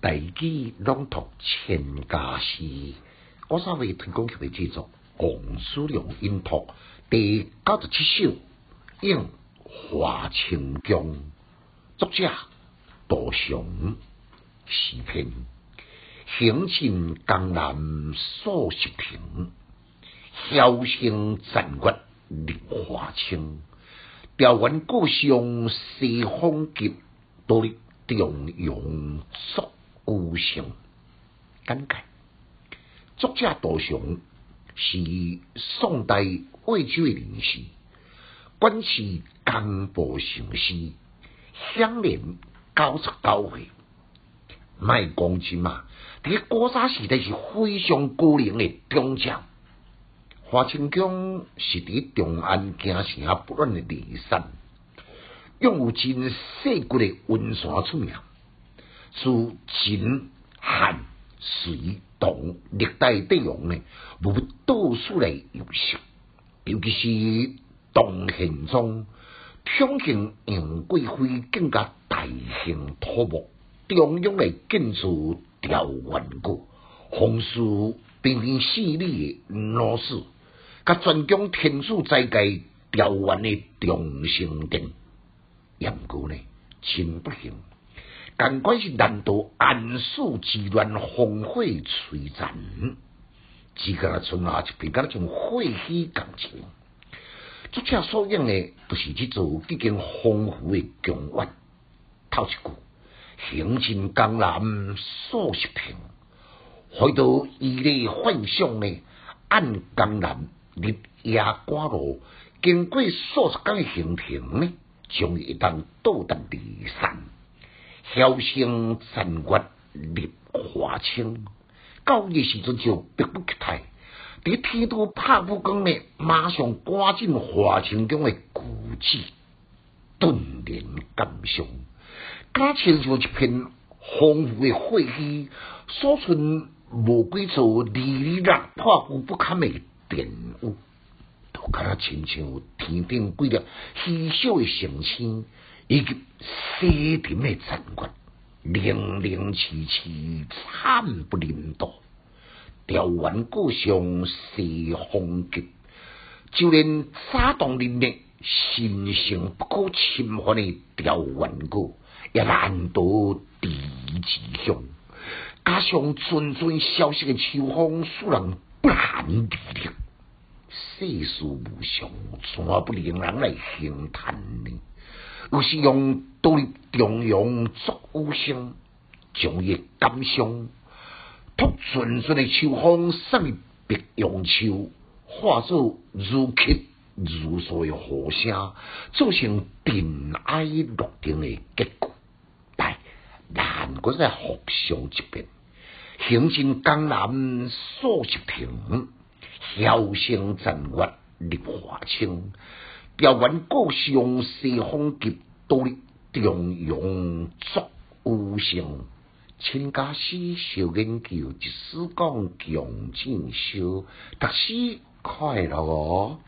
大举朗读千家诗，我稍微推广曲的制作，王叔良音读第九十七首《应华清江》，作者杜雄，诗篇行进江南数十亭，潇声残月立华清，调元故乡西风急，多力中庸作。孤雄，感慨。作者杜雄是宋代魏州的人士，官是江部尚书，享年九十九岁。卖讲真嘛，伫古早时代是非常高龄的忠将。华清江是伫长安京城不乱的离山，拥有真世骨的温泉出名。自秦汉隋唐历代帝王呢，无不到处来游赏。尤其是唐玄宗宠幸杨贵妃，更加大兴土木，中央来建筑调元阁，风俗彬彬细腻的老师，甲专讲天子在界调元的中心殿，杨过呢，真不幸。尽管是难道安史之乱，烽火璀璨，只个那村啊，就变甲那种火气感情。作者所用的，都是这座几经丰富的宫苑。透一句，行进江南数十平，回到伊丽幻想呢，按江南立夜瓜路，经过数十间行程呢，终于当到达骊山。飘香残月立华清，到日时阵就迫不及待，伫天都拍武功呢，马上赶进华清宫的古迹，顿然感伤，感情像一片丰富的血气，所存无几座离离落破旧不堪的殿屋，都敢若亲像有天顶几粒稀少的星星。以及西亭的残月，零零凄凄，惨不忍睹。调元故乡西风急，就连沙动人力、神圣不可侵犯的调元阁，也难得地之乡。加上阵阵消息的秋风，使人不寒而栗。世事无常，怎不令人来兴叹呢？有时用独立中庸作武声，将伊感伤，托纯纯的秋风送入碧阳秋，化作如泣如诉的呼声，造成尘埃落定的结果。但难过在互相一遍，行进江南数十亭，飘声残月立华清。调元故乡西风急，独立中庸作无声。千家诗小研究，一诗讲穷尽修，读书快乐哦。